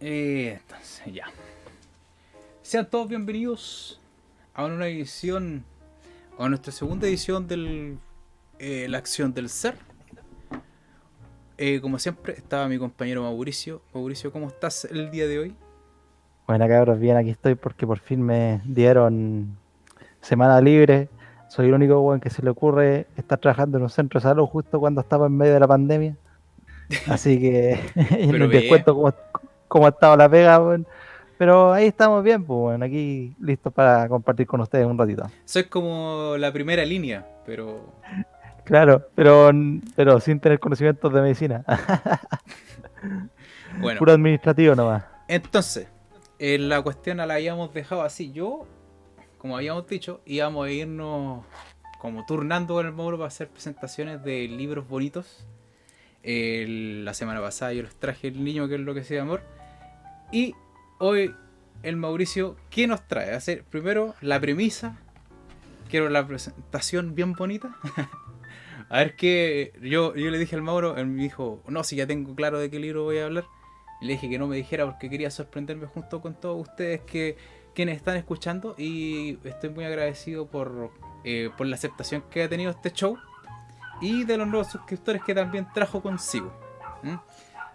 Eh, entonces, ya. Sean todos bienvenidos a una edición, a nuestra segunda edición de eh, La Acción del Ser. Eh, como siempre, estaba mi compañero Mauricio. Mauricio, ¿cómo estás el día de hoy? Bueno, cabros, bien, aquí estoy porque por fin me dieron semana libre. Soy el único buen que se le ocurre estar trabajando en un centro de salud justo cuando estaba en medio de la pandemia. Así que les cuento cómo, cómo, ha estado la pega, bueno. Pero ahí estamos bien, pues bueno, aquí listos para compartir con ustedes un ratito. Soy como la primera línea, pero... Claro, pero, pero sin tener conocimientos de medicina. bueno. Puro administrativo nomás. Entonces, la cuestión la habíamos dejado así. Yo, como habíamos dicho, íbamos a irnos como turnando con el módulo para hacer presentaciones de libros bonitos la semana pasada yo les traje el niño que es lo que sea amor. Y hoy el Mauricio, ¿qué nos trae? Hacer primero la premisa. Quiero la presentación bien bonita. a ver qué. Yo, yo le dije al Mauro, él me dijo, no, si ya tengo claro de qué libro voy a hablar. le dije que no me dijera porque quería sorprenderme junto con todos ustedes que quienes están escuchando. Y estoy muy agradecido por, eh, por la aceptación que ha tenido este show y de los nuevos suscriptores que también trajo consigo.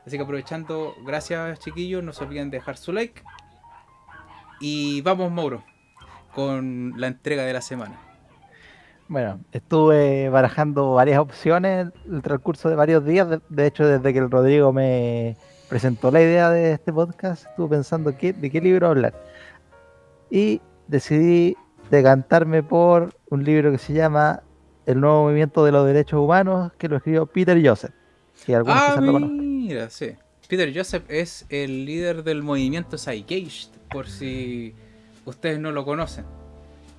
Así que aprovechando, gracias chiquillos, no se olviden de dejar su like. Y vamos, Mauro, con la entrega de la semana. Bueno, estuve barajando varias opciones el transcurso de varios días. De, hecho, desde que el Rodrigo me presentó la idea de este podcast, estuve pensando qué, de qué libro hablar. Y decidí decantarme por un libro que se llama el nuevo movimiento de los derechos humanos que lo escribió Peter Joseph. Que ah, mira, sí. Peter Joseph es el líder del movimiento Psychage, por si ustedes no lo conocen.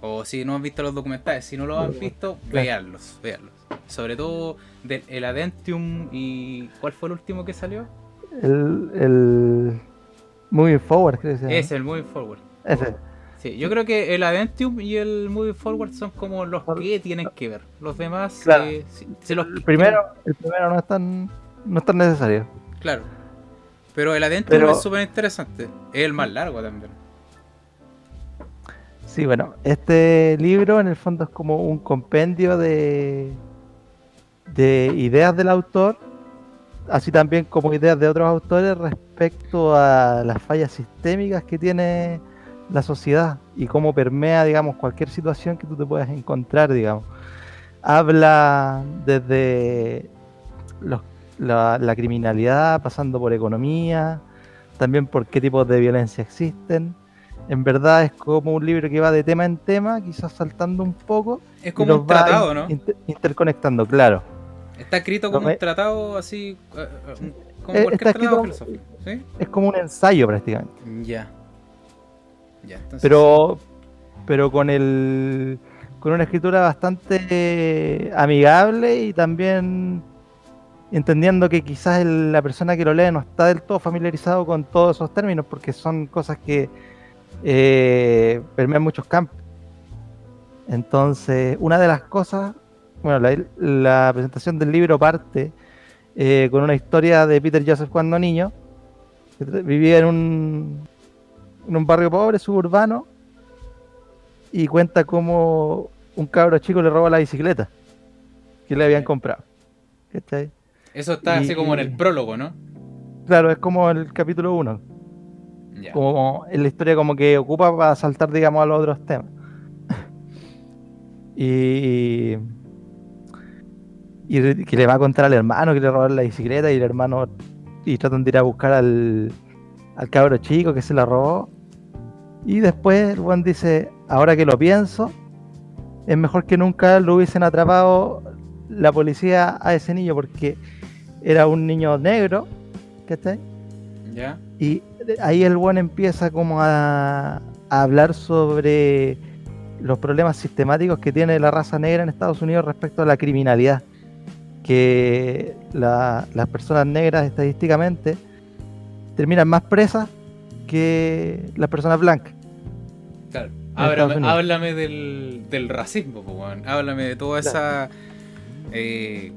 O si no han visto los documentales, si no lo han visto, veanlos, veanlos. Sobre todo del el Adentium y ¿cuál fue el último que salió? El, el Moving Forward, creo que Es el Moving Forward. Ese yo creo que el Adentium y el Moving Forward son como los que tienen que ver. Los demás eh, el primero, el primero no es tan, no es tan necesario. Claro. Pero el Adentium es súper interesante. Es el más largo también. Sí, bueno, este libro en el fondo es como un compendio de, de ideas del autor, así también como ideas de otros autores respecto a las fallas sistémicas que tiene la sociedad y cómo permea, digamos, cualquier situación que tú te puedas encontrar, digamos. Habla desde la, criminalidad, pasando por economía, también por qué tipos de violencia existen. En verdad es como un libro que va de tema en tema, quizás saltando un poco. Es como un tratado, ¿no? interconectando, claro. Está escrito como un tratado así, eh, eh, como eh, está escrito, Es como un ensayo prácticamente. Ya pero, pero con el con una escritura bastante amigable y también entendiendo que quizás la persona que lo lee no está del todo familiarizado con todos esos términos porque son cosas que eh, permean muchos campos. Entonces, una de las cosas, bueno, la, presentación del libro parte eh, con una historia de Peter Joseph cuando niño, que vivía en un, en un barrio pobre, suburbano, y cuenta cómo un cabro chico le roba la bicicleta que le habían comprado. Eso está así como en el prólogo, ¿no? Claro, es como el capítulo 1. Como en la historia como que ocupa para saltar, digamos, a los otros temas. y, y que le va a contar al hermano que le robaron la bicicleta y el hermano y tratan de ir a buscar al, al cabro chico que se la robó y después el Juan dice, ahora que lo pienso, es mejor que nunca lo hubiesen atrapado la policía a ese niño porque era un niño negro, ¿cachai? Ya. Y ahí el buen empieza como a, hablar sobre los problemas sistemáticos que tiene la raza negra en Estados Unidos respecto a la criminalidad. Que las personas negras estadísticamente terminan más presas que las personas blancas. Claro. háblame del, del racismo, háblame de toda esa. Eh,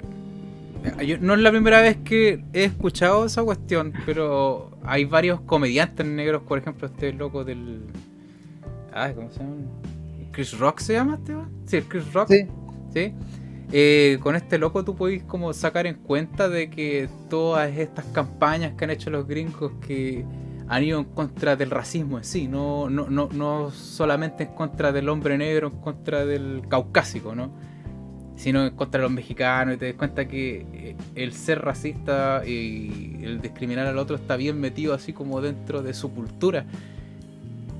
no es la primera vez que he escuchado esa cuestión, pero hay varios comediantes negros, por ejemplo, este loco del. Ah, ¿cómo se llama? Chris Rock se llama este, Sí, Chris Rock. Sí. ¿Sí? Eh, con este loco tú podés como sacar en cuenta de que todas estas campañas que han hecho los gringos que han ido en contra del racismo en sí, no, no, no, no solamente en contra del hombre negro, en contra del caucásico, ¿no? Sino contra los mexicanos y te das cuenta que eh, el ser racista y el discriminar al otro está bien metido así como dentro de su cultura.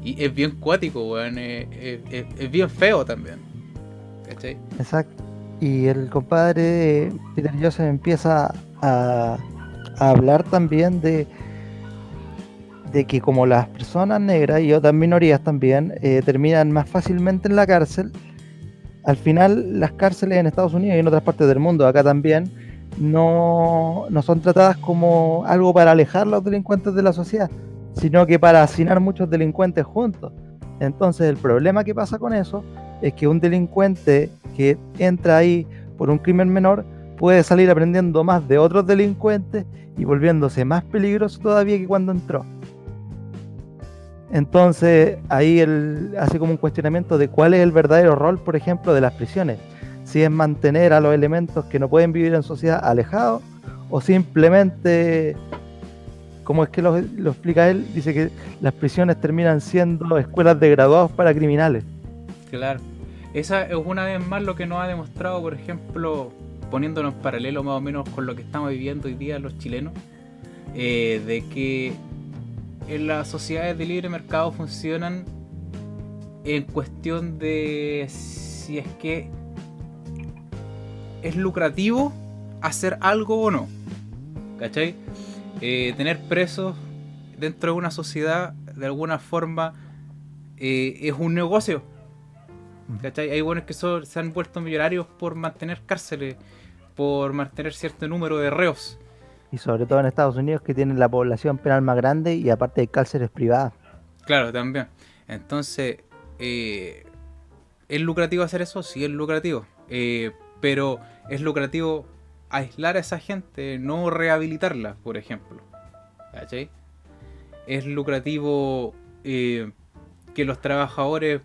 Y es bien cuático, weón, es, bien feo también. ¿Cachai? Exacto. Y el compadre Peter Joseph empieza a, hablar también de, de que como las personas negras y otras minorías también eh, terminan más fácilmente en la cárcel, al final las cárceles en Estados Unidos y en otras partes del mundo, acá también, no, son tratadas como algo para alejar a los delincuentes de la sociedad, sino que para hacinar muchos delincuentes juntos. Entonces el problema que pasa con eso es que un delincuente que entra ahí por un crimen menor puede salir aprendiendo más de otros delincuentes y volviéndose más peligroso todavía que cuando entró. Entonces ahí él hace como un cuestionamiento de cuál es el verdadero rol, por ejemplo, de las prisiones. Si es mantener a los elementos que no pueden vivir en sociedad alejados o simplemente, como es que lo, explica él, dice que las prisiones terminan siendo escuelas de graduados para criminales. Claro. Esa es una vez más lo que nos ha demostrado, por ejemplo, poniéndonos en paralelo más o menos con lo que estamos viviendo hoy día los chilenos, eh, de que en las sociedades de libre mercado funcionan en cuestión de si es que es lucrativo hacer algo o no. ¿Cachai? Eh, tener presos dentro de una sociedad de alguna forma eh, es un negocio. ¿Cachai? Hay buenos que se han vuelto millonarios por mantener cárceles, por mantener cierto número de reos. Y sobre todo en Estados Unidos que tienen la población penal más grande y aparte de cárceles privadas. Claro, también. Entonces, eh, ¿es lucrativo hacer eso? Sí, es lucrativo. Eh, pero es lucrativo aislar a esa gente, no rehabilitarla, por ejemplo. ¿Cachai? Es lucrativo eh, que los trabajadores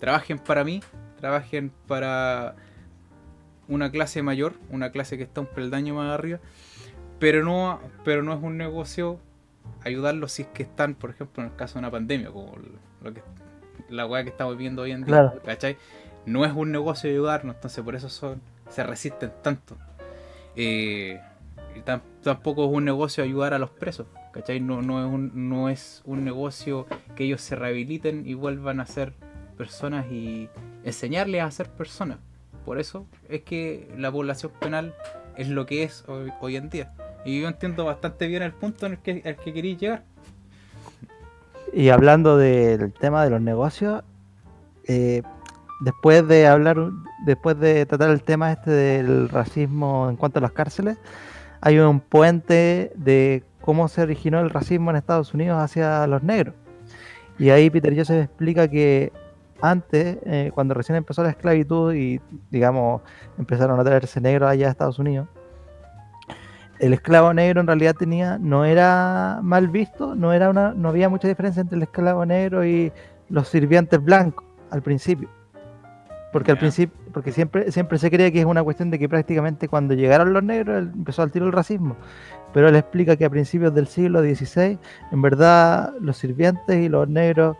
trabajen para mí, trabajen para una clase mayor, una clase que está un peldaño más arriba, pero no, pero no es un negocio ayudarlos si es que están, por ejemplo, en el caso de una pandemia, como lo que, la weá que estamos viviendo hoy en día, ¿cachai? No es un negocio ayudarnos, entonces por eso son, se resisten tanto. Eh, y tampoco es un negocio ayudar a los presos, ¿cachai? No, no, es un, no es un negocio que ellos se rehabiliten y vuelvan a ser personas y enseñarles a ser personas. Por eso es que la población penal es lo que es hoy, en día. Y yo entiendo bastante bien el punto en el que, el que queréis llegar. Y hablando del tema de los negocios, eh, después de hablar, después de tratar el tema este del racismo en cuanto a las cárceles, hay un puente de cómo se originó el racismo en Estados Unidos hacia los negros. Y ahí Peter Joseph explica que antes, eh, cuando recién empezó la esclavitud y, digamos, empezaron a traerse negros allá a Estados Unidos, el esclavo negro en realidad tenía, no era mal visto, no, era una, no había mucha diferencia entre el esclavo negro y los sirvientes blancos al principio. Porque al principio, porque siempre, siempre se creía que es una cuestión de que prácticamente cuando llegaron los negros empezó al tiro el racismo. Pero él explica que a principios del siglo XVI, en verdad, los sirvientes y los negros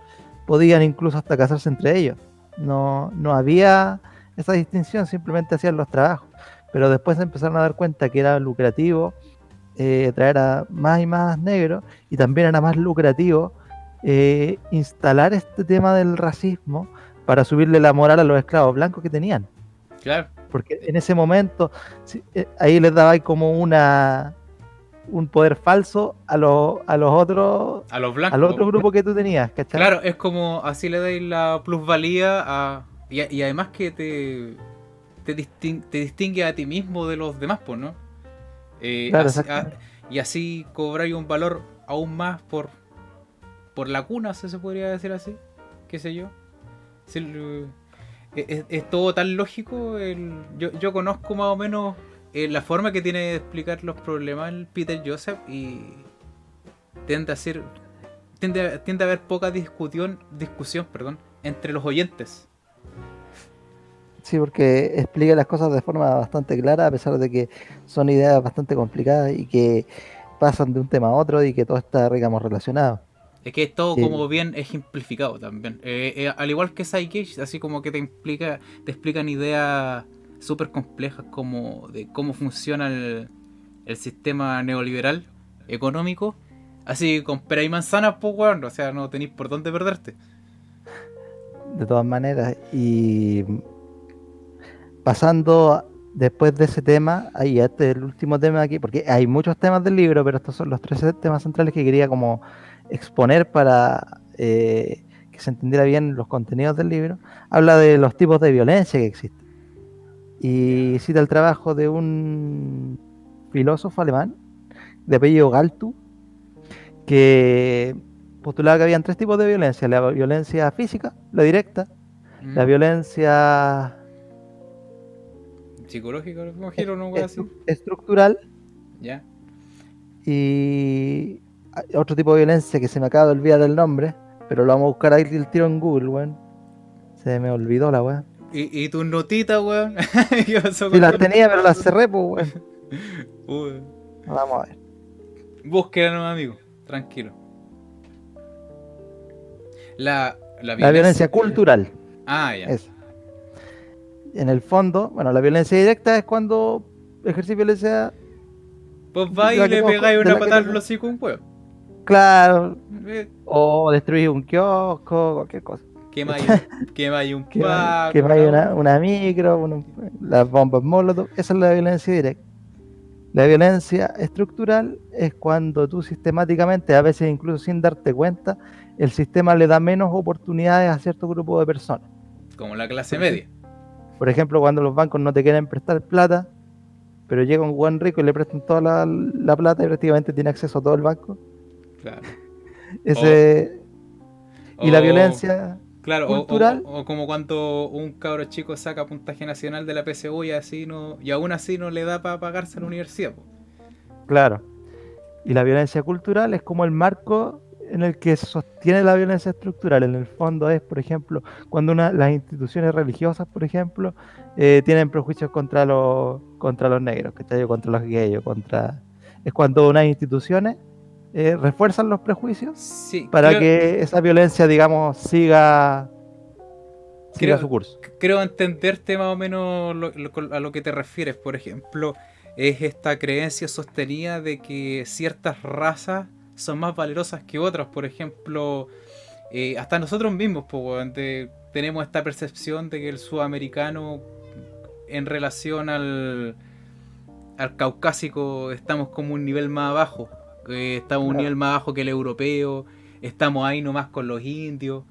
podían incluso hasta casarse entre ellos. No, no había esa distinción, simplemente hacían los trabajos. Pero después se empezaron a dar cuenta que era lucrativo eh, traer a más y más negros y también era más lucrativo eh, instalar este tema del racismo para subirle la moral a los esclavos blancos que tenían. Claro. Porque en ese momento eh, ahí les daba como una un poder falso a, los a los otros a los blancos. al otro grupo que tú tenías ¿cachai? claro es como así le dais la plusvalía a y, además que te te, distingue a ti mismo de los demás pues no eh, y así cobráis un valor aún más por por la cuna se podría decir así qué sé yo. Es, todo tan lógico yo, yo conozco más o menos eh, la forma que tiene de explicar los problemas el Peter Joseph y tiende a ser tiende, tiende a haber poca discusión discusión perdón entre los oyentes Sí, porque explica las cosas de forma bastante clara, a pesar de que son ideas bastante complicadas y que pasan de un tema a otro y que todo está, digamos, relacionado. Es que todo Sí. como bien ejemplificado también. Eh, eh, al igual que Psychic, así como que te implica, te explican ideas súper complejas como de cómo funciona el, sistema neoliberal económico. Así con pera y manzanas, pues weón, o sea, no tenéis por dónde perderte. de todas maneras. Y pasando después de ese tema, ahí este es el último tema aquí, porque hay muchos temas del libro, pero estos son los tres temas centrales que quería como exponer para eh, que se entendiera bien los contenidos del libro. Habla de los tipos de violencia que existen. Y cita el trabajo de un filósofo alemán de apellido Galtu, que postulaba que habían tres tipos de violencia, la violencia física, la directa, la Mm. violencia Psicológico, me imagino, no así. estru- estructural Ya. y otro tipo de violencia que se me acaba de olvidar el nombre, pero lo vamos a buscar ahí el tiro en Google, weón. Se me olvidó la weón. ¿Y, y tus notitas, weón? ¿Qué pasó Sí con las tenía, pero las cerré, pues weón. Vamos a ver. Búsqueda, no, amigo. Tranquilo. La, la La violencia cultural, Ah, ya. En el fondo, bueno, la violencia directa es cuando ejercís violencia, Pues va y le pegáis una patada los hocico a un huevo. claro, Eh, o destruís un kiosco, cualquier cosa. Quemáis un, quemáis un paco. que vaya ¿no? una, una micro, las bombas molotov, esa es la violencia directa. La violencia estructural es cuando tú sistemáticamente, a veces incluso sin darte cuenta, el sistema le da menos oportunidades a cierto grupo de personas. Como la clase media. Por ejemplo, cuando los bancos no te quieren prestar plata, pero llega un buen rico y le prestan toda la, la plata y prácticamente tiene acceso a todo el banco. Claro. Ese, Y la violencia, Claro, o- o- cultural. O, o como cuando un cabro chico saca puntaje nacional de la PSU y así no. Y aún así no le da para pagarse la universidad. po. claro. Y la violencia cultural es como el marco en el que sostiene la violencia estructural. En el fondo es, por ejemplo, cuando una, las instituciones religiosas, por ejemplo, eh, tienen prejuicios contra los, contra los negros. O contra los gays, contra... Es cuando unas instituciones eh, refuerzan los prejuicios Sí. para creo- que esa violencia, digamos, siga, siga Creo- su curso. creo entenderte más o menos lo- lo- a lo que te refieres. Por ejemplo, es esta creencia sostenida de que ciertas razas son más valerosas que otras. Por ejemplo, eh, hasta nosotros mismos de- tenemos esta percepción de que el sudamericano en relación al, al caucásico estamos como un nivel más abajo. Eh, estamos un Claro. nivel más bajo que el europeo. Estamos ahí nomás con los indios.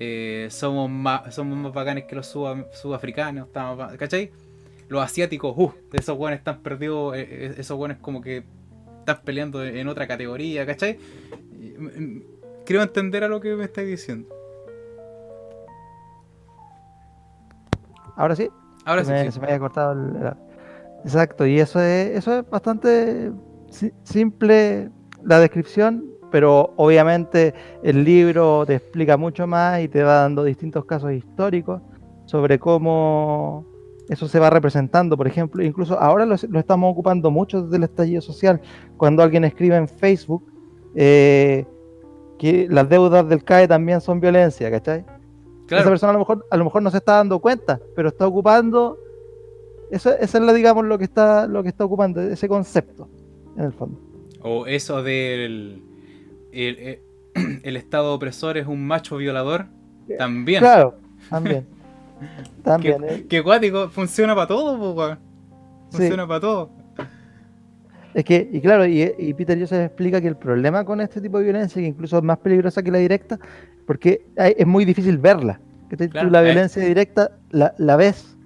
Eh, somos más somos más bacanes que los suda- sudafricanos, estamos ¿cachai? Los asiáticos, uh, esos buenos están perdidos, eh, eh, esos buenos como que están peleando en otra categoría, ¿cachai? Mm, mm, Creo entender a lo que me estáis diciendo. Ahora sí. Ahora se, sí, me, sí. se me había cortado el, el- Exacto, y eso es, eso es bastante simple la descripción, pero obviamente el libro te explica mucho más y te va dando distintos casos históricos sobre cómo eso se va representando. Por ejemplo, incluso ahora lo, lo estamos ocupando mucho desde el estallido social, cuando alguien escribe en Facebook eh, que las deudas del CAE también son violencia, ¿cachai? Esa Claro, persona a lo mejor a lo mejor no se está dando cuenta, pero está ocupando eso, eso es lo digamos lo que está lo que está ocupando ese concepto en el fondo. o eso del el, eh, el Estado opresor es un macho violador, también. Claro, también. También. Que, eh. cuático, funciona para todo. Sí. Funciona para todo. Es que, y claro, y, y Peter Joseph explica que el problema con este tipo de violencia, que incluso es más peligrosa que la directa, porque hay- es muy difícil verla. que Claro, la eh. violencia directa la, la ves.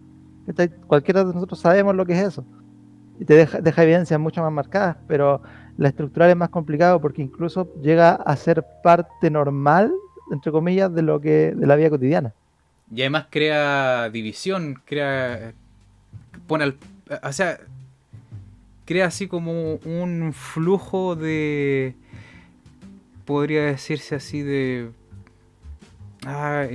que te- Cualquiera de nosotros sabemos lo que es eso. Y te deja, deja evidencias mucho más marcadas, pero la estructural es más complicado porque incluso llega a ser parte normal, entre comillas, de lo que de la vida cotidiana. Y además crea división, crea. pone al. O sea, crea así como un flujo de, podría decirse así de... Ah,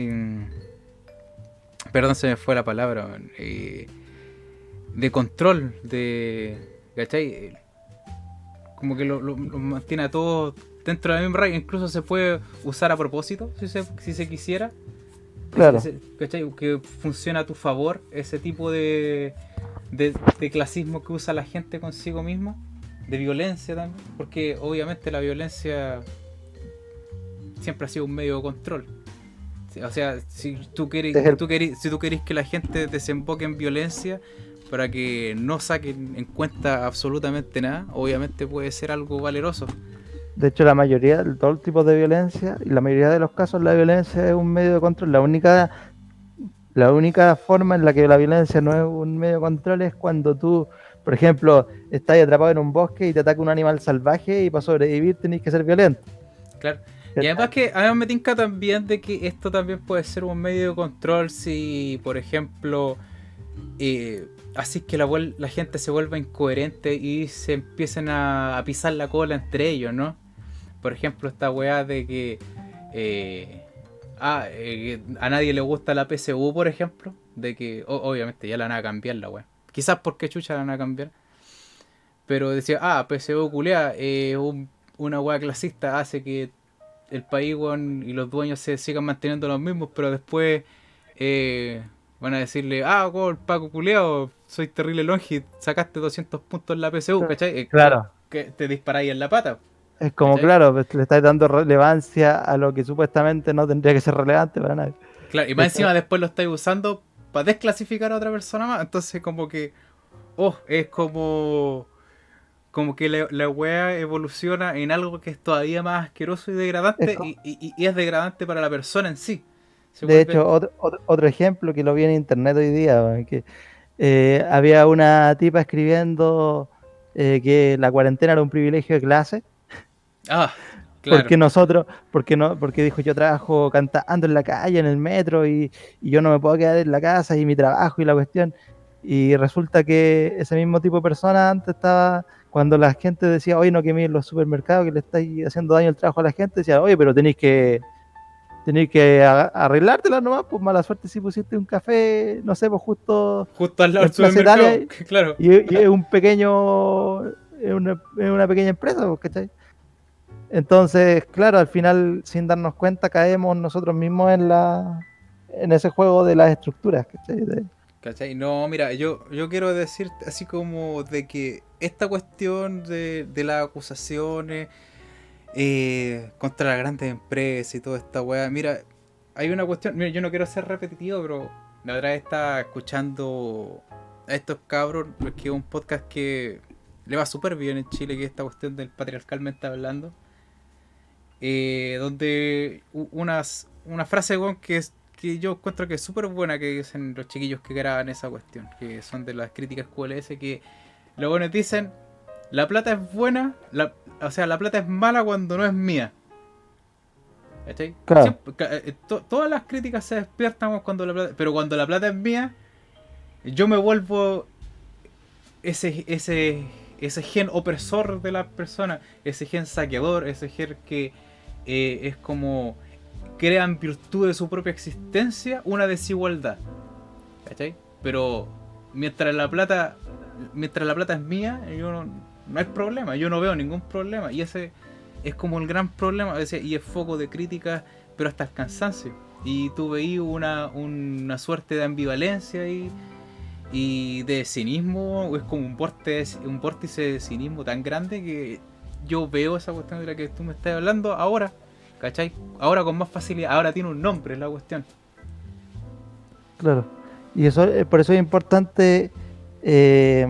perdón, se me fue la palabra. Eh, de control, de... ¿Cachai? Como que lo, mantiene a todos dentro de la misma Incluso se puede usar a propósito, si se, si se quisiera. Claro. ¿Cachai? Que funciona a tu favor ese tipo de, de, de clasismo que usa la gente consigo misma. De violencia también. Porque obviamente la violencia siempre ha sido un medio de control. O sea, si tú querés, tú si tú querés que la gente desemboque en violencia para que no saquen en cuenta absolutamente nada, obviamente puede ser algo valeroso. De hecho, la mayoría, todo el tipo de violencia, y la mayoría de los casos la violencia es un medio de control. La única, la única forma en la que la violencia no es un medio de control es cuando tú, por ejemplo, estás atrapado en un bosque y te ataca un animal salvaje y para sobrevivir tenés que ser violento. Claro. Y además que además me tinca también de que esto también puede ser un medio de control si, por ejemplo, eh, así que la, gente se vuelva incoherente y se empiecen a, pisar la cola entre ellos, ¿no? Por ejemplo, esta weá de que eh, ah, eh, a nadie le gusta la PSU, por ejemplo, de que obviamente ya la van a cambiar la weá. Quizás porque chucha la van a cambiar. Pero decía, ah, PSU culea, una weá clasista hace que el país y los dueños se sigan manteniendo los mismos, pero después eh, van a decirle, ah, el Paco culeado, soy terrible longi, sacaste 200 puntos en la PSU, ¿cachai? Claro. Que te disparáis en la pata. Es como, claro, pues, le estáis dando relevancia a lo que supuestamente no tendría que ser relevante para nadie. Claro, y más encima después lo estáis usando para desclasificar a otra persona más, entonces como que, oh, es como como que la, la wea evoluciona en algo que es todavía más asqueroso y degradante y, es degradante para la persona en sí. De hecho, otro, otro, ejemplo que lo vi en internet hoy día, que eh, había una tipa escribiendo eh, que la cuarentena era un privilegio de clase. Ah, claro. Porque nosotros, porque no, porque dijo yo trabajo cantando en la calle, en el metro, y, y yo no me puedo quedar en la casa y mi trabajo y la cuestión. Y resulta que ese mismo tipo de persona antes estaba cuando la gente decía, oye, no queméis los supermercados, que le estáis haciendo daño al trabajo a la gente, decía, oye, pero tenéis que tenéis que arreglártela nomás, pues mala suerte si pusiste un café, no sé, pues justo... Justo al lado del supermercado, claro. Y, es un pequeño, es una, es una pequeña empresa, pues, ¿cachai? Entonces, claro, al final, sin darnos cuenta, caemos nosotros mismos en la en ese juego de las estructuras, ¿cachai? ¿Cachai? No, mira, yo, yo quiero decir así como de que esta cuestión de, las acusaciones eh, contra las grandes empresas y toda esta weá, mira, hay una cuestión, mira, yo no quiero ser repetitivo, pero la verdad está escuchando a estos cabros, que un podcast que le va súper bien en Chile, que es esta cuestión del patriarcalmente hablando. Eh, donde unas, una frase que que yo encuentro que es súper buena que dicen los chiquillos que graban esa cuestión, que son de las críticas QLS, que los buenos dicen, la plata es buena, la, o sea, la plata es mala cuando no es mía. ¿Cachai? Claro. Eh, todas las críticas se despiertan cuando la plata, pero cuando la plata es mía, yo me vuelvo ese, ese, ese gen opresor de las personas, ese gen saqueador, ese gen que eh, es como crean virtud de su propia existencia una desigualdad. ¿Cachai? Pero mientras la plata mientras la plata es mía, yo no, no hay problema, yo no veo ningún problema. Y ese es como el gran problema, y es foco de crítica, pero hasta el cansancio. Y tú veí una, una suerte de ambivalencia y, y de cinismo, es como un vórtice, un vórtice de cinismo tan grande que yo veo esa cuestión de la que tú me estás hablando ahora ¿Cachai? Ahora con más facilidad, ahora tiene un nombre la cuestión. Claro. Y eso eh, por eso es importante eh,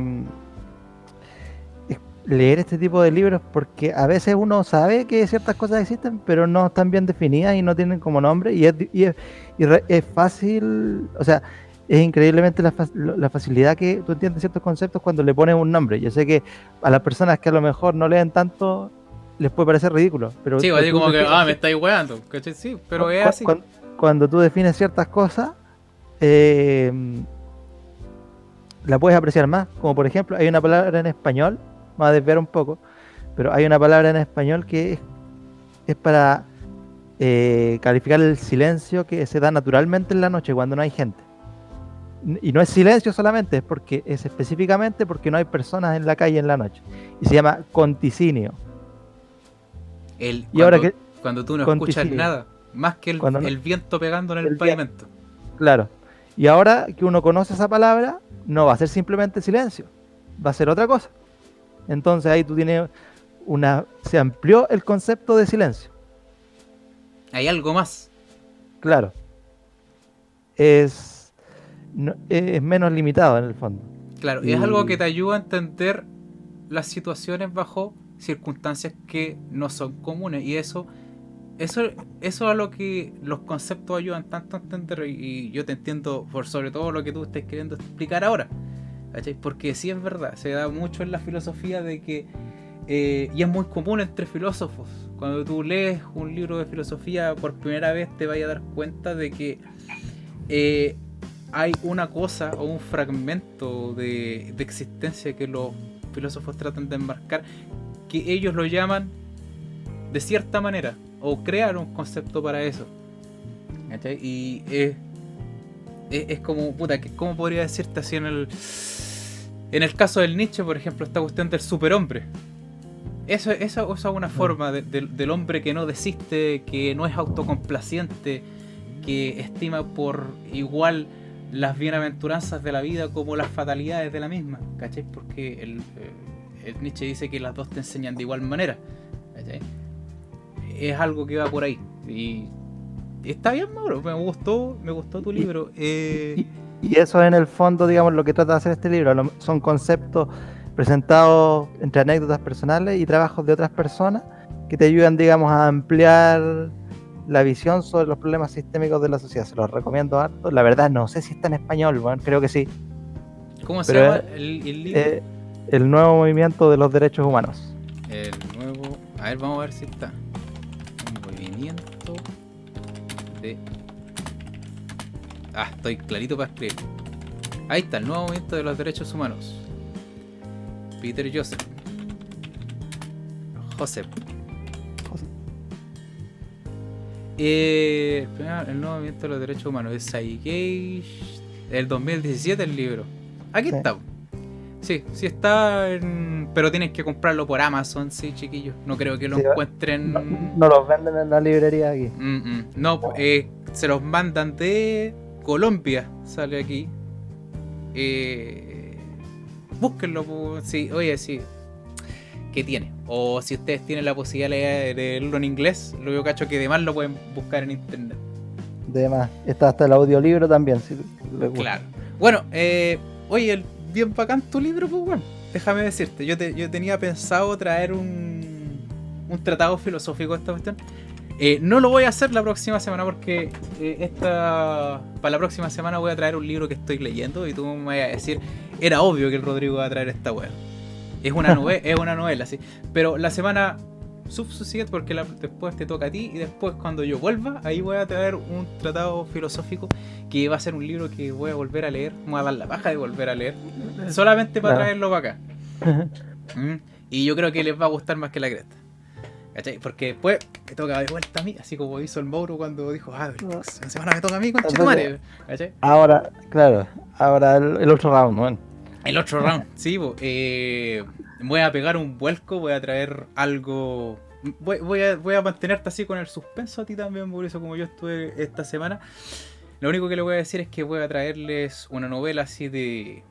leer este tipo de libros porque a veces uno sabe que ciertas cosas existen pero no están bien definidas y no tienen como nombre y es, y es, fácil, o sea, es increíblemente la, la, facilidad que tú entiendes ciertos conceptos cuando le pones un nombre. Yo sé que a las personas que a lo mejor no leen tanto les puede parecer ridículo. Pero sí, así como que, ah, me estáis weando. Sí, pero es así. Cuando, tú defines ciertas cosas, eh, la puedes apreciar más. Como por ejemplo, hay una palabra en español, vamos a desviar un poco, pero hay una palabra en español que es, es para eh, calificar el silencio que se da naturalmente en la noche cuando no hay gente. Y no es silencio solamente, es porque es específicamente porque no hay personas en la calle en la noche. Y se llama conticinio. El, Y ahora cuando, que- cuando tú no conticinio. escuchas nada, más que el, no- el viento pegando en el, el viento. pavimento. Claro. Y ahora que uno conoce esa palabra, no va a ser simplemente silencio, va a ser otra cosa. Entonces ahí tú tienes una... Se amplió el concepto de silencio. Hay algo más. Claro. Es, no- es menos limitado en el fondo. Claro, y es algo que te ayuda a entender las situaciones bajo circunstancias que no son comunes. Y eso, eso, eso es a lo que los conceptos ayudan tanto a entender. Y, y yo te entiendo por sobre todo lo que tú estés queriendo explicar ahora. Porque sí es verdad, se da mucho en la filosofía de que, eh, y es muy común entre filósofos, cuando tú lees un libro de filosofía por primera vez te vayas a dar cuenta de que eh, hay una cosa o un fragmento de, de existencia que los filósofos tratan de enmarcar, que ellos lo llaman de cierta manera, o crear un concepto para eso. ¿Cachai? Y es, es, es como, puta, ¿cómo podría decirte así en el... En el caso del Nietzsche, por ejemplo, esta cuestión del superhombre. Eso, eso es una forma de- de- del hombre que no desiste, que no es autocomplaciente, que estima por igual las bienaventuranzas de la vida como las fatalidades de la misma, ¿cachai? Porque el, eh, el Nietzsche dice que las dos te enseñan de igual manera, ¿cachai? Es algo que va por ahí. Y, está bien, Mauro, me gustó, me gustó tu libro. Eh, Y eso en el fondo, digamos, lo que trata de hacer este libro. Son conceptos presentados entre anécdotas personales y trabajos de otras personas que te ayudan, digamos, a ampliar la visión sobre los problemas sistémicos de la sociedad. Se los recomiendo harto. La verdad, no sé si está en español, bueno, creo que sí. ¿Cómo se pero, llama el, el libro? Eh, el nuevo movimiento de los derechos humanos. El nuevo. A ver, vamos a ver si está. Un movimiento de. Ah, estoy clarito para escribir. Ahí está, el nuevo movimiento de los derechos humanos. Peter Joseph. Joseph. Eh, espera, el nuevo movimiento de los derechos humanos es Saigeish. El 2017 el libro. Aquí Sí. está. Sí, sí está en... Pero tienes que comprarlo por Amazon, sí, chiquillos. No creo que lo Sí, encuentren... No, no los venden en la librería aquí. Mm, mm. No, eh, se los mandan de Colombia, sale aquí. Eh, búsquenlo, sí, oye, sí. ¿Qué tiene? O si ustedes tienen la posibilidad de leerlo en inglés, lo yo cacho que además lo pueden buscar en internet. De más. Está hasta el audiolibro también, si les gusta. Claro. Bueno, eh, oye, el- bien bacán tu libro, pues bueno. Déjame decirte, yo, te- yo tenía pensado traer un, un tratado filosófico de esta cuestión. Eh, no lo voy a hacer la próxima semana porque eh, esta para la próxima semana voy a traer un libro que estoy leyendo y tú me vas a decir, era obvio que el Rodrigo iba a traer esta wea. Es una novela, es una novela, sí. Pero la semana subsiguiente, porque la- después te toca a ti y después cuando yo vuelva, ahí voy a traer un tratado filosófico que va a ser un libro que voy a volver a leer, me voy a dar la paja de volver a leer, solamente para Claro. traerlo para acá. Mm, Y yo creo que les va a gustar más que la cresta. ¿Cachai? Porque después me toca de vuelta a mí, así como hizo el Mauro cuando dijo, ah, la semana me toca a mí, con madre. ¿Cachai? Ahora, claro, ahora el, el otro round, bueno. El otro round, sí, eh, voy a pegar un vuelco, voy a traer algo. Voy, voy a, voy a mantenerte así con el suspenso a ti también, Mauricio, como yo estuve esta semana. Lo único que le voy a decir es que voy a traerles una novela así de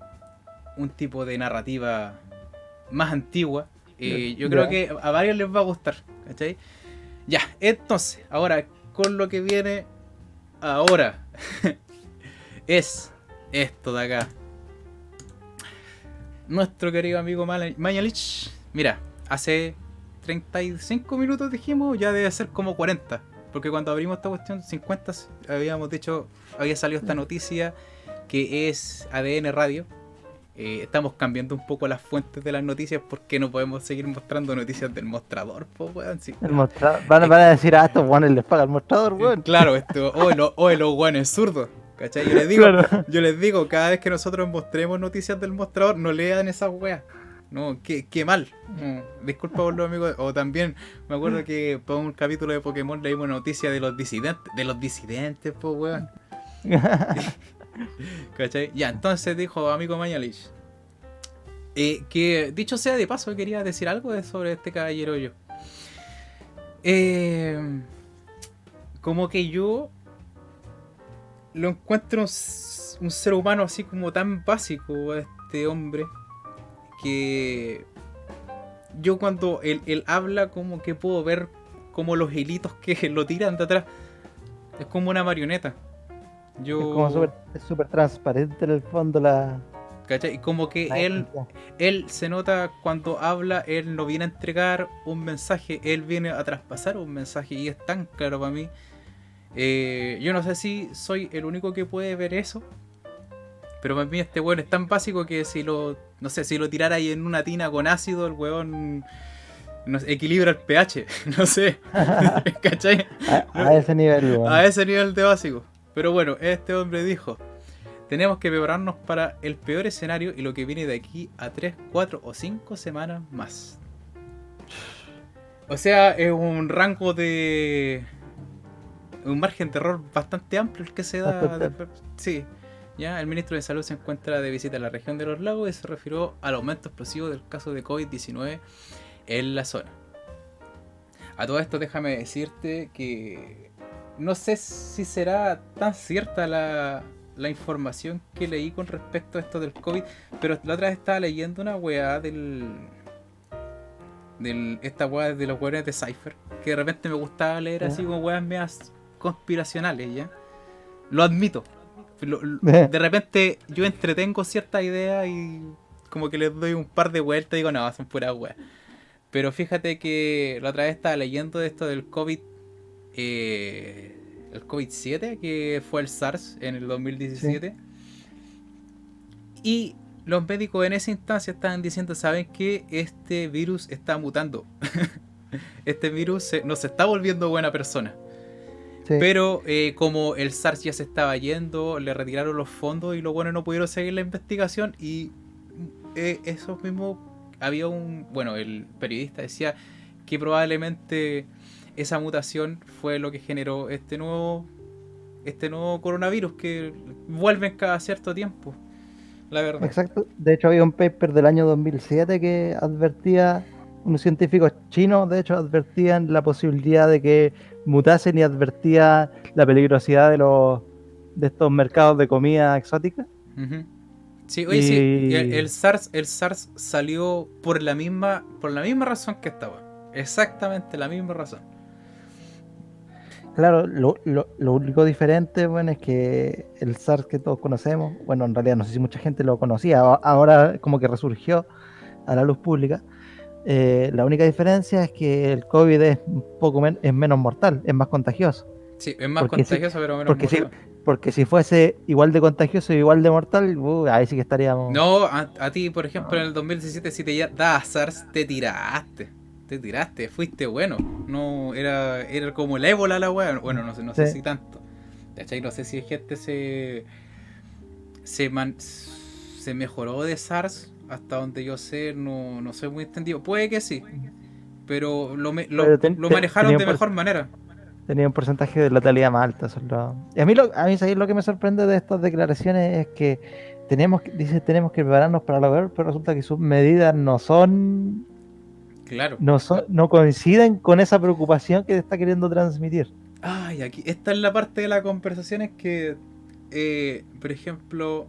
un tipo de narrativa más antigua. Eh, yo creo que a varios les va a gustar, ¿cachai? Ya, entonces, ahora con lo que viene ahora es esto de acá nuestro querido amigo Mañalich. Mira, hace 35 minutos dijimos, ya debe ser como 40. Porque cuando abrimos esta cuestión, 50, habíamos dicho, había salido esta noticia que es ADN Radio. Eh, estamos cambiando un poco las fuentes de las noticias porque no podemos seguir mostrando noticias del mostrador, po, weón. sí. El mostrador. Van, van a decir, ah, estos guanes les paga el mostrador, weón. Claro, esto, o el, o el weón es zurdo. ¿Cachai? Yo les digo, yo les digo, cada vez que nosotros mostremos noticias del mostrador, no lean esas weas. No, qué, qué mal. disculpa por los amigos. O también me acuerdo que para un capítulo de Pokémon leímos noticias de los disidentes. De los disidentes, pues weón. ¿Cachai? Ya, entonces dijo amigo Mañalich. Eh, que dicho sea de paso, quería decir algo sobre este caballero yo. Eh, como que yo lo encuentro un, ser humano así como tan básico este hombre que yo cuando él, habla como que puedo ver como los hilitos que lo tiran de atrás es como una marioneta yo es como súper transparente en el fondo la ¿Cachai? Como que él, él se nota cuando habla, él no viene a entregar un mensaje, él viene a traspasar un mensaje y es tan claro para mí. Eh, yo no sé si soy el único que puede ver eso, pero para mí este weón es tan básico que si lo, no sé, si lo tirara ahí en una tina con ácido, el weón no equilibra el pH, no sé. ¿Cachai? A, ese nivel, A ese nivel de básico. Pero bueno, este hombre dijo, tenemos que prepararnos para el peor escenario y lo que viene de aquí a 3, 4 o 5 semanas más. O sea, es un rango de. un margen de error bastante amplio el que se da. sí. Ya, el ministro de Salud se encuentra de visita en la región de los lagos y se refirió al aumento explosivo del caso de COVID-19 en la zona. A todo esto déjame decirte que no sé si será tan cierta la, la información que leí con respecto a esto del COVID, pero la otra vez estaba leyendo una weá del. del esta weá de los weones de Cypher, que de repente me gustaba leer así como weas meas conspiracionales, ¿ya? Lo admito. de repente yo entretengo cierta idea y como que les doy un par de vueltas y digo, no, son fuera weá. Pero fíjate que la otra vez estaba leyendo de esto del COVID. Eh, el COVID-7, que fue el SARS en el 2017. Y los médicos en esa instancia estaban diciendo, ¿saben que Este virus está mutando. este virus se, nos está volviendo buena persona. Pero eh, como el SARS ya se estaba yendo, le retiraron los fondos y los buenos no pudieron seguir la investigación y eh, eso mismo había un, bueno, el periodista decía que probablemente esa mutación fue lo que generó este nuevo este nuevo coronavirus que vuelven cada cierto tiempo. La verdad. Exacto. De hecho, había un paper del año 2007 que advertía, unos científicos chinos, de hecho, advertían la posibilidad de que mutasen y advertía la peligrosidad de los de estos mercados de comida exótica. Sí, oye, sí, el, SARS, el SARS salió por la misma, por la misma razón que estaba. Exactamente la misma razón. Claro, lo, lo, único diferente, bueno, es que el SARS que todos conocemos, bueno, en realidad no sé si mucha gente lo conocía, ahora como que resurgió a la luz pública. Eh, la única diferencia es que el COVID es un poco es menos mortal, es más contagioso. Sí, es más contagioso, pero menos porque mortal. Si, porque si fuese igual de contagioso y igual de mortal, uh, ahí sí que estaríamos. No, a, ti, por ejemplo, en el 2017, si te da SARS, te tiraste te tiraste, fuiste bueno. No, era, era como el ébola la weá. Bueno, no sé, no sé si tanto. ¿Cachai? No sé si gente se. Se, se mejoró de SARS. Hasta donde yo sé, no, no soy muy entendido. Puede que sí. Pero lo, lo, manejaron de mejor manera. Tenía un porcentaje de letalidad más alta. Y a mí, lo, a mí lo que me sorprende de estas declaraciones es que tenemos, dice, tenemos que prepararnos para lo peor, pero resulta que sus medidas no son Claro. No, no coinciden con esa preocupación que te está queriendo transmitir. Ay, aquí, esta es la parte de la conversación es que, eh, por ejemplo,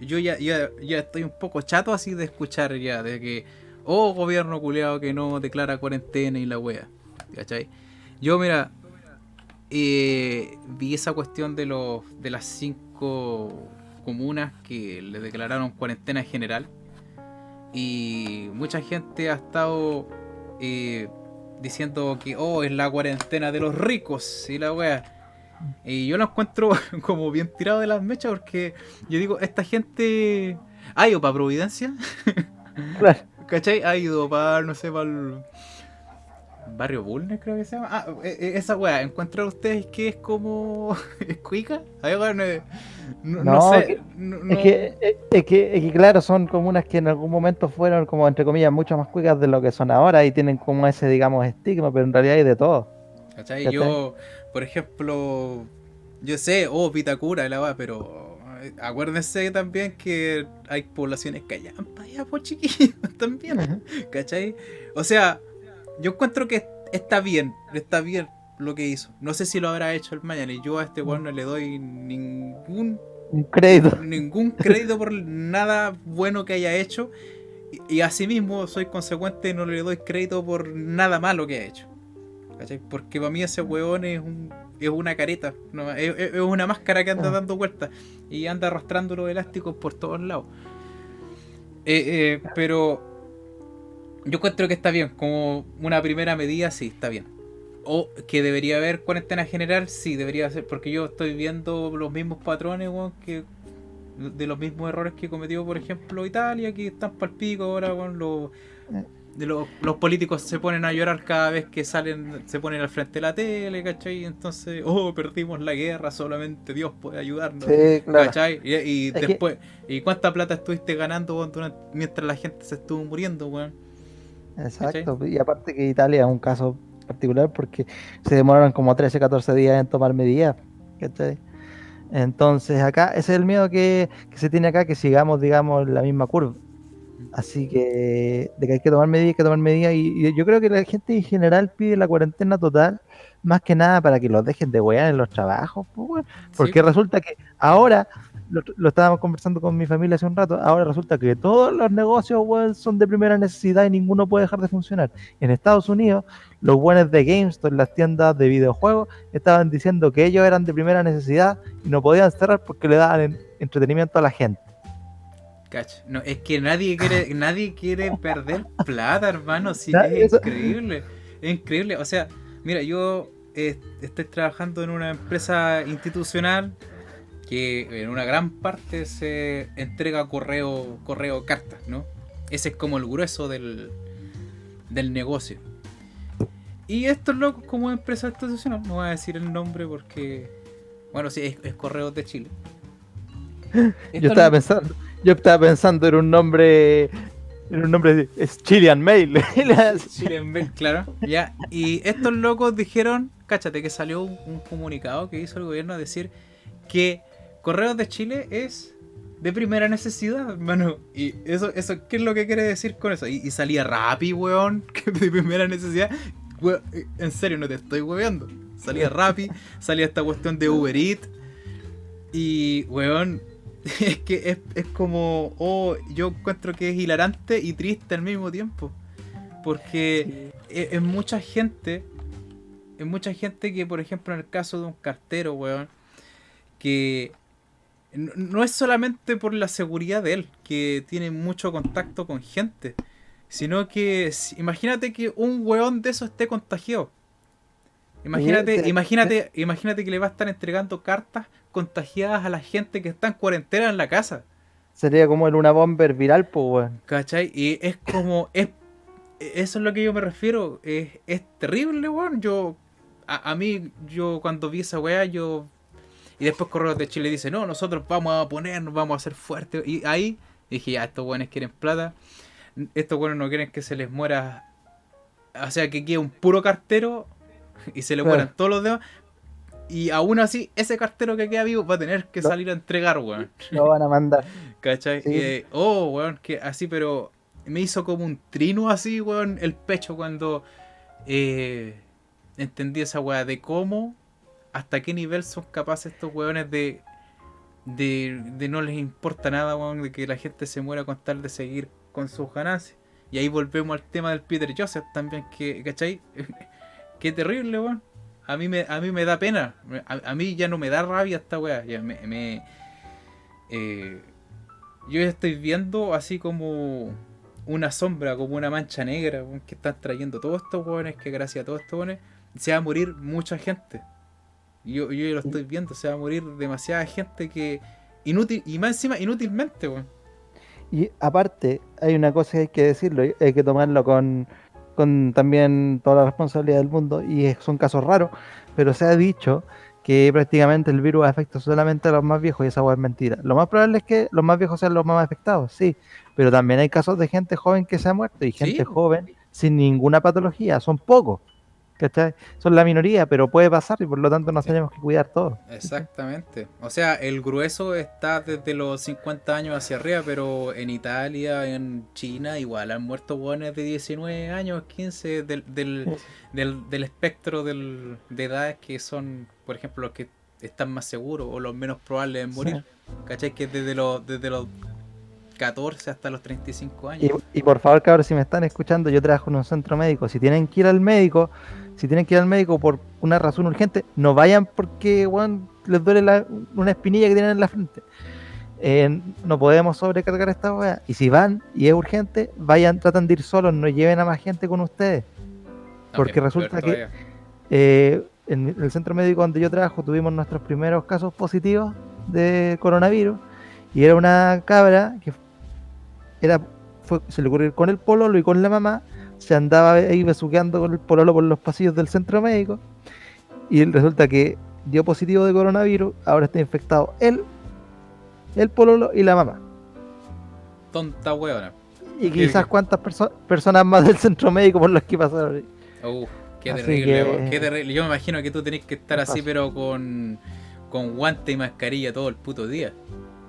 yo ya, ya, estoy un poco chato así de escuchar ya, de que, oh, gobierno culiado que no declara cuarentena y la wea. ¿Cachai? Yo, mira, eh, vi esa cuestión de, los, de las cinco comunas que le declararon cuarentena general y mucha gente ha estado eh, diciendo que, oh, es la cuarentena de los ricos y la wea. Y yo lo encuentro como bien tirado de las mechas porque yo digo, esta gente ha ido para Providencia. ¿Cachai? Ha ido para, no sé, para Barrio Bulnes, creo que se llama. Ah, e- e- esa weá, ¿encuentran ustedes que es como. ¿Es cuica? Ay, weón, eh, no, no No, sé. no- Es que, es, es que, es que, claro, son comunas que en algún momento fueron, como entre comillas, mucho más cuicas de lo que son ahora y tienen como ese, digamos, estigma, pero en realidad hay de todo. ¿Cachai? Yo, por ejemplo, yo sé, oh, Pitacura, la weá, pero eh, acuérdense también que hay poblaciones callampas allá, por chiquillos, también. ¿Cachai? O sea, yo encuentro que está bien, está bien lo que hizo. No sé si lo habrá hecho el mañana y yo a este weón no le doy ningún Un crédito. ningún crédito por nada bueno que haya hecho. Y, y asimismo soy consecuente, no le doy crédito por nada malo que ha hecho. ¿Cachai? Porque para mí ese weón es, un, es una careta, no, es, es- es una máscara que anda Ah. dando vueltas y anda arrastrando los elásticos por todos lados. Eh, eh, pero yo encuentro que está bien, como una primera medida, sí, está bien. O que debería haber cuarentena general, sí, debería ser, porque yo estoy viendo los mismos patrones, weón, que de los mismos errores que cometió, por ejemplo, Italia, que están pal pico ahora con los de los, los políticos se ponen a llorar cada vez que salen, se ponen al frente de la tele, ¿cachai? Entonces, oh, perdimos la guerra, solamente Dios puede ayudarnos. Sí, claro. ¿Cachai? Y, y Es que- después, ¿y cuánta plata estuviste ganando weón, durante- mientras la gente se estuvo muriendo, weón? Exacto. Y aparte que Italia es un caso particular porque se demoraron como 13, 14 días en tomar medidas. ¿cachai? Entonces acá, ese es el miedo que, que se tiene acá, que sigamos, digamos, la misma curva. Así que de que hay que tomar medidas, hay que tomar medidas. Y, y yo creo que la gente en general pide la cuarentena total, más que nada para que los dejen de wear en los trabajos. pues. Porque resulta que ahora, lo, lo estábamos conversando con mi familia hace un rato, ahora resulta que todos los negocios weón, son de primera necesidad y ninguno puede dejar de funcionar. En Estados Unidos, los buenos de GameStop, las tiendas de videojuegos, estaban diciendo que ellos eran de primera necesidad y no podían cerrar porque le daban en- entretenimiento a la gente. Cacho. No, es que nadie quiere, nadie quiere perder plata, hermano. Sí, es increíble. Es increíble. O sea, mira, yo eh, estoy trabajando en una empresa institucional que en una gran parte se entrega correo, correo cartas, ¿no? Ese es como el grueso del, del negocio. Y estos locos como empresa institucional, no voy a decir el nombre porque, bueno, sí, es, es Correos de Chile. Yo estaba locos- pensando, yo estaba pensando en un nombre, en un nombre es Chilean Mail. Chilean Bell, claro. Ya. Y estos locos dijeron, cáchate, que salió un, un comunicado que hizo el gobierno a decir que Correos de Chile es de primera necesidad, hermano. Y eso, eso, ¿qué es lo que quiere decir con eso? Y, y salía Rappi, weón, que de primera necesidad. Weón, eh, en serio, no te estoy weando. Salía Rappi, salía esta cuestión de Uber Eats. Y, weón, es que es, es como, oh, yo encuentro que es hilarante y triste al mismo tiempo. Porque es, es mucha gente, es mucha gente que, por ejemplo, en el caso de un cartero, weón, que no, es solamente por la seguridad de él, que tiene mucho contacto con gente, sino que imagínate que un weón de eso esté contagiado. Imagínate, te- imagínate, imagínate que le va a estar entregando cartas contagiadas a la gente que está en cuarentena en la casa. Sería como el una bomber viral, pues, weón. ¿Cachai? Y es como. Es, eso es lo que yo me refiero. Es, es terrible, weón. Yo. A, a mí, yo cuando vi esa weá, yo. Y después Correos de Chile dice: No, nosotros vamos a ponernos, vamos a ser fuertes. Y ahí dije: Ya, estos weones quieren plata. Estos weones no quieren que se les muera. O sea, que quede un puro cartero y se le Claro. mueran todos los demás. Y aún así, ese cartero que queda vivo va a tener que salir a entregar, weón. Lo van a mandar. ¿Cachai? Sí. Eh, oh, weón, que así, pero me hizo como un trino así, weón, el pecho cuando eh, entendí esa weá de cómo, hasta qué nivel son capaces estos weones de, de, de no les importa nada, de que la gente se muera con tal de seguir con sus ganancias. Y ahí volvemos al tema del Peter Joseph también, que, ¿cachai? Qué terrible. A mí me, a mí me da pena. A, mí ya no me da rabia esta weá. Ya me, eh, yo estoy viendo así como una sombra, como una mancha negra que están trayendo todos estos weones, que gracias a todos estos weones se va a morir mucha gente. Yo, yo lo estoy viendo, se va a morir demasiada gente que inútil, y más encima inútilmente, weón. Y aparte, hay una cosa que hay que decirlo, hay que tomarlo con, con también toda la responsabilidad del mundo, y es- son casos raros, pero se ha dicho que prácticamente el virus afecta solamente a los más viejos y esa es mentira. Lo más probable es que los más viejos sean los más afectados, sí, pero también hay casos de gente joven que se ha muerto y gente joven sin ninguna patología, son pocos, ¿cachai? Son la minoría, pero puede pasar y por lo tanto nos Sí. tenemos que cuidar todos. Exactamente. O sea, el grueso está desde los 50 años hacia arriba, pero en Italia, en China, igual han muerto hueones de 19 años, 15, del, del, del, del espectro del, de edades que son, por ejemplo, los que están más seguros o los menos probables de morir. ¿Cachai? Que es desde los, desde los 14 hasta los 35 años. Y, y por favor, cabros, si me están escuchando, yo trabajo en un centro médico. Si tienen que ir al médico, si tienen que ir al médico por una razón urgente, no vayan porque les duele la- una espinilla que tienen en la frente. Eh, no podemos sobrecargar esta weá. Y si van y es urgente, vayan, tratan de ir solos, no lleven a más gente con ustedes. porque También, resulta que-. Eh, en el centro médico donde yo trabajo tuvimos nuestros primeros casos positivos de coronavirus y era una cabra que era fue, se le ocurrió ir con el pololo y con la mamá se andaba ahí besuqueando con el pololo por los pasillos del centro médico y resulta que dio positivo de coronavirus ahora está infectado él el pololo y la mamá Tonta hueona. y quizás cuántas perso- personas más del centro médico por las que pasaron Uf, qué Así terrible, que- qué terrible. Yo me imagino que tú tenés que estar así, pero con, con guante y mascarilla todo el puto día.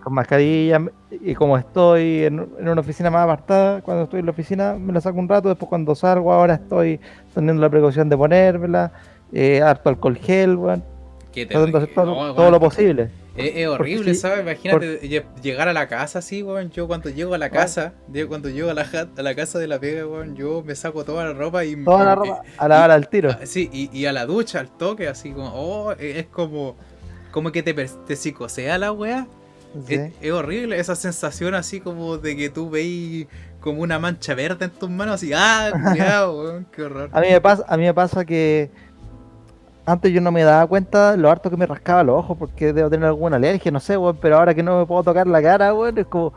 Con mascarilla y como estoy en, en una oficina más apartada, cuando estoy en la oficina me la saco un rato, después cuando salgo ahora estoy teniendo la precaución de ponérmela, eh, harto alcohol gel, weón, tratando hacer todo, No, todo lo posible. Es, es horrible, sí, ¿sabes? Imagínate lle- llegar a la casa así, weón. Yo cuando llego a la casa, yo cuando llego a la, ja- a la casa de la pega, weón, yo me saco toda la ropa y... Toda la ropa a lavar al tiro. Ah, Sí, y, y a la ducha, al toque, así como, oh, es es como, como que te, te psicosea la weá. Sí. Es, es horrible esa sensación así como de que tú veis como una mancha verde en tus manos, así, ah, cuidado, weón, qué horror. A mí me pasa, a mí me pasa que antes yo no me daba cuenta lo harto que me rascaba los ojos porque debo tener alguna alergia, no sé, weón, pero ahora que no me puedo tocar la cara, weón, es como,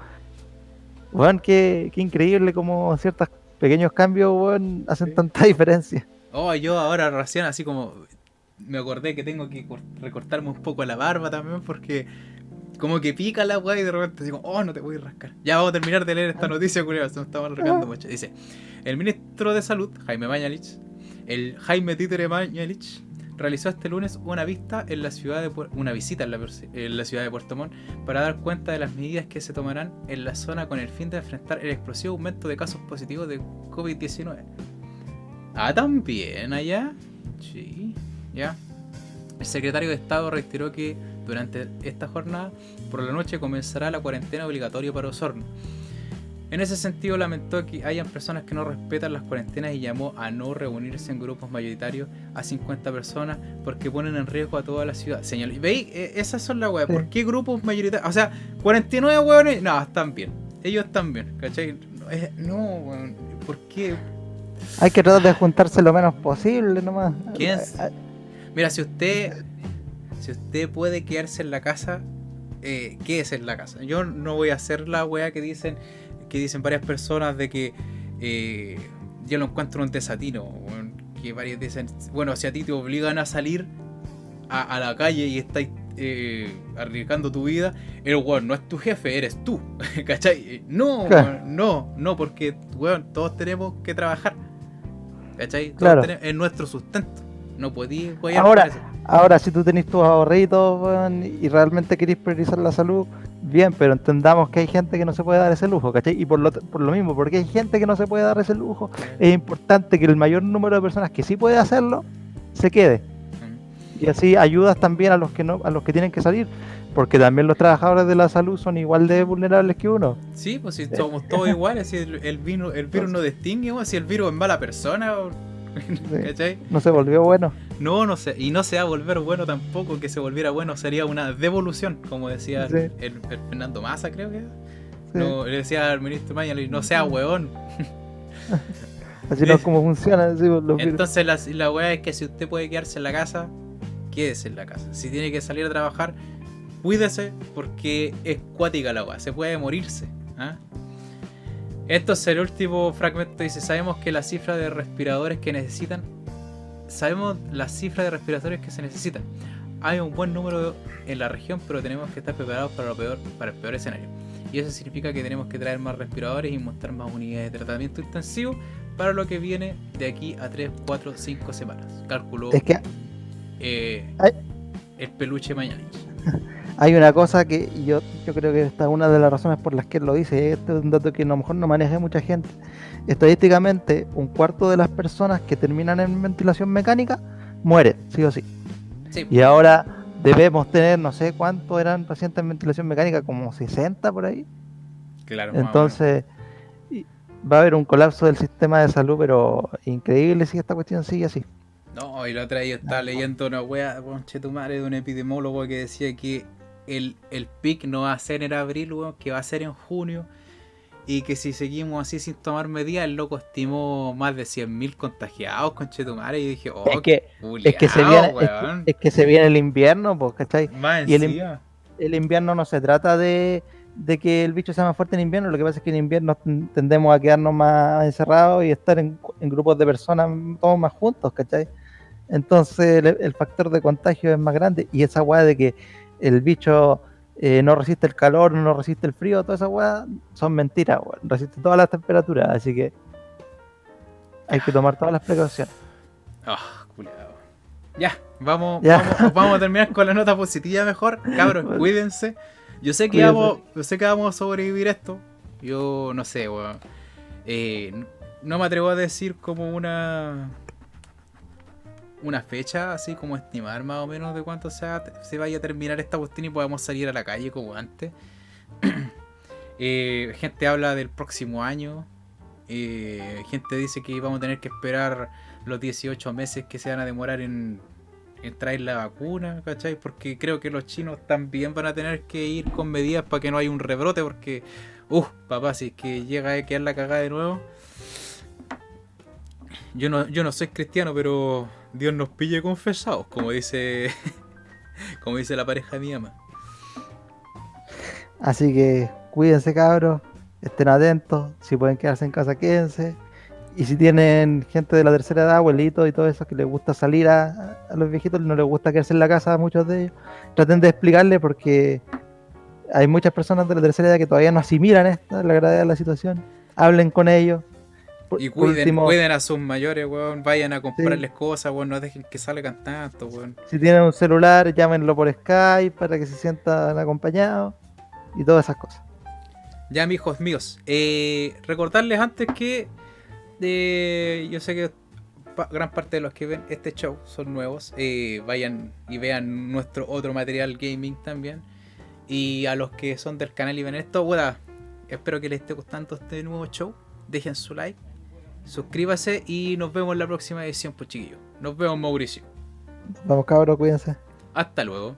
weón, qué, qué increíble como ciertos pequeños cambios, weón, hacen Sí. tanta diferencia. Oh, yo ahora recién así como me acordé que tengo que cor- recortarme un poco la barba también porque como que pica la weá y de repente digo, oh, no te voy a rascar. Ya vamos a terminar de leer esta noticia, curiosa, se me estaba alargando mucho. Dice, el ministro de Salud, Jaime Mañalich, el Jaime Títere Mañalich, realizó este lunes una vista en la ciudad de una visita en la, per- en la ciudad de Puerto Montt para dar cuenta de las medidas que se tomarán en la zona con el fin de enfrentar el explosivo aumento de casos positivos de COVID-19. Ah, también allá. Sí, ya. El secretario de Estado reiteró que durante esta jornada, por la noche, comenzará la cuarentena obligatoria para Osorno. En ese sentido, lamentó que hayan personas que no respetan las cuarentenas y llamó a no reunirse en grupos mayoritarios a 50 personas porque ponen en riesgo a toda la ciudad. ¿Y ¿Veis? Eh, Esas son las weas. ¿Por qué grupos mayoritarios? O sea, 49 weones. No, están bien. Ellos están bien, ¿cachai? No, weón. ¿Por qué? Hay que tratar de juntarse lo menos posible nomás. ¿Quién es? Mira, si usted si usted puede quedarse en la casa, eh, quédese en la casa. Yo no voy a hacer la weá que dicen que dicen varias personas de que eh, yo lo encuentro un desatino. Que varios dicen, bueno, si a ti te obligan a salir a, a la calle y estáis eh, arriesgando tu vida, el weón no es tu jefe, eres tú. ¿Cachai? No, Claro. weón, no, no, porque weón, todos tenemos que trabajar. ¿Cachai? Todos Claro. tenemos- es nuestro sustento. No podéis Ahora- Ahora, si tú tenés tus ahorritos y realmente querés priorizar la salud, bien, pero entendamos que hay gente que no se puede dar ese lujo, ¿cachai? Y por lo, por lo mismo, porque hay gente que no se puede dar ese lujo, es importante que el mayor número de personas que sí puede hacerlo, se quede. Y así ayudas también a los que no, a los que tienen que salir, porque también los trabajadores de la salud son igual de vulnerables que uno. Sí, pues si somos todos iguales, si el, el virus, el virus no distingue, si el virus es mala persona, ¿cachai? No se volvió bueno. No, no sé, y no se va a volver bueno tampoco, que se volviera bueno sería una devolución, como decía Sí. el, el Fernando Massa, creo que. Sí. No, le decía al ministro Mañalich, no sea hueón. Así no es como funciona. así, los virus. Entonces la, la weá es que si usted puede quedarse en la casa, quédese en la casa. Si tiene que salir a trabajar, cuídese porque es cuática la weá, se puede morirse. ¿ah? Esto es el último fragmento. Dice: Sabemos que la cifra de respiradores que necesitan. Sabemos la cifra de respiradores que se necesitan. Hay un buen número en la región, pero tenemos que estar preparados para, lo peor, para el peor escenario. Y eso significa que tenemos que traer más respiradores y montar más unidades de tratamiento intensivo para lo que viene de aquí a 3, 4, 5 semanas. Calculó Es que eh, el peluche mañana. hay una cosa que yo, yo creo que esta es una de las razones por las que él lo dice. Este es un dato que a lo mejor no maneja mucha gente. Estadísticamente, un cuarto de las personas que terminan en ventilación mecánica mueren, sí o sí. Sí, Y ahora debemos tener, no sé cuántos eran pacientes en ventilación mecánica, como 60 por ahí. claro. Entonces, va a haber un colapso del sistema de salud, pero increíble si esta cuestión sigue así. No, y la otra yo estaba leyendo una wea, madre de un epidemiólogo que decía que el, el pic no va a ser en abril, weón, que va a ser en junio. Y que si seguimos así sin tomar medidas, el loco estimó más de 100.000 contagiados, conchetumare. Y dije, oh, es, que, es, que se viene, es, weón. que, es que se viene el invierno, pues, ¿cachai? Más y el- encima. el invierno no se trata de, de que el bicho sea más fuerte en invierno, lo que pasa es que en invierno ten- tendemos a quedarnos más encerrados y estar en, en grupos de personas todos más juntos, ¿cachai? Entonces el, el factor de contagio es más grande y esa weá de que el bicho eh, no resiste el calor, no resiste el frío, toda esa weá son mentiras, weón. resiste todas las temperaturas, así que hay que tomar todas las precauciones. Ah, culiao. Ya, vamos, Ya. Vamos, vamos a terminar con la nota positiva mejor. Cabros, cuídense. Yo sé que vamos, yo sé que vamos a sobrevivir esto. Yo no sé, weón. Eh, no me atrevo a decir como una una fecha, así como estimar más o menos de cuánto sea, se vaya a terminar esta cuestión y podamos salir a la calle como antes. Eh, gente habla del próximo año. Eh, gente dice que vamos a tener que esperar los 18 meses que se van a demorar en, en traer la vacuna, ¿cachai? Porque creo que los chinos también van a tener que ir con medidas para que no haya un rebrote, porque, uff, papá, si es que llega a quedar la cagada de nuevo. Yo no, yo no soy cristiano, pero Dios nos pille confesados, como dice, como dice la pareja de mi ama. Así que cuídense cabros, estén atentos, si pueden quedarse en casa quédense. Y si tienen gente de la tercera edad, abuelitos y todo eso que les gusta salir a, los viejitos, no les gusta quedarse en la casa a muchos de ellos, traten de explicarle porque hay muchas personas de la tercera edad que todavía no asimilan esta, la gravedad de la situación. Hablen con ellos. Por- Y cuiden, último, cuiden a sus mayores, weón. Vayan a comprarles cosas, weón. No dejen que salgan tanto, weón. si tienen un celular, llámenlo por Skype para que se sientan acompañados y todas esas cosas. Ya, mijos míos. eh, recordarles antes que eh, yo sé que pa- gran parte de los que ven este show son nuevos. eh, vayan y vean nuestro otro material gaming también. Y a los que son del canal y ven esto, weá, espero que les esté gustando este nuevo show. Dejen su like, suscríbase y nos vemos en la próxima edición, pues chiquillos. Nos vemos, Mauricio. Vamos cabros, cuídense. Hasta luego.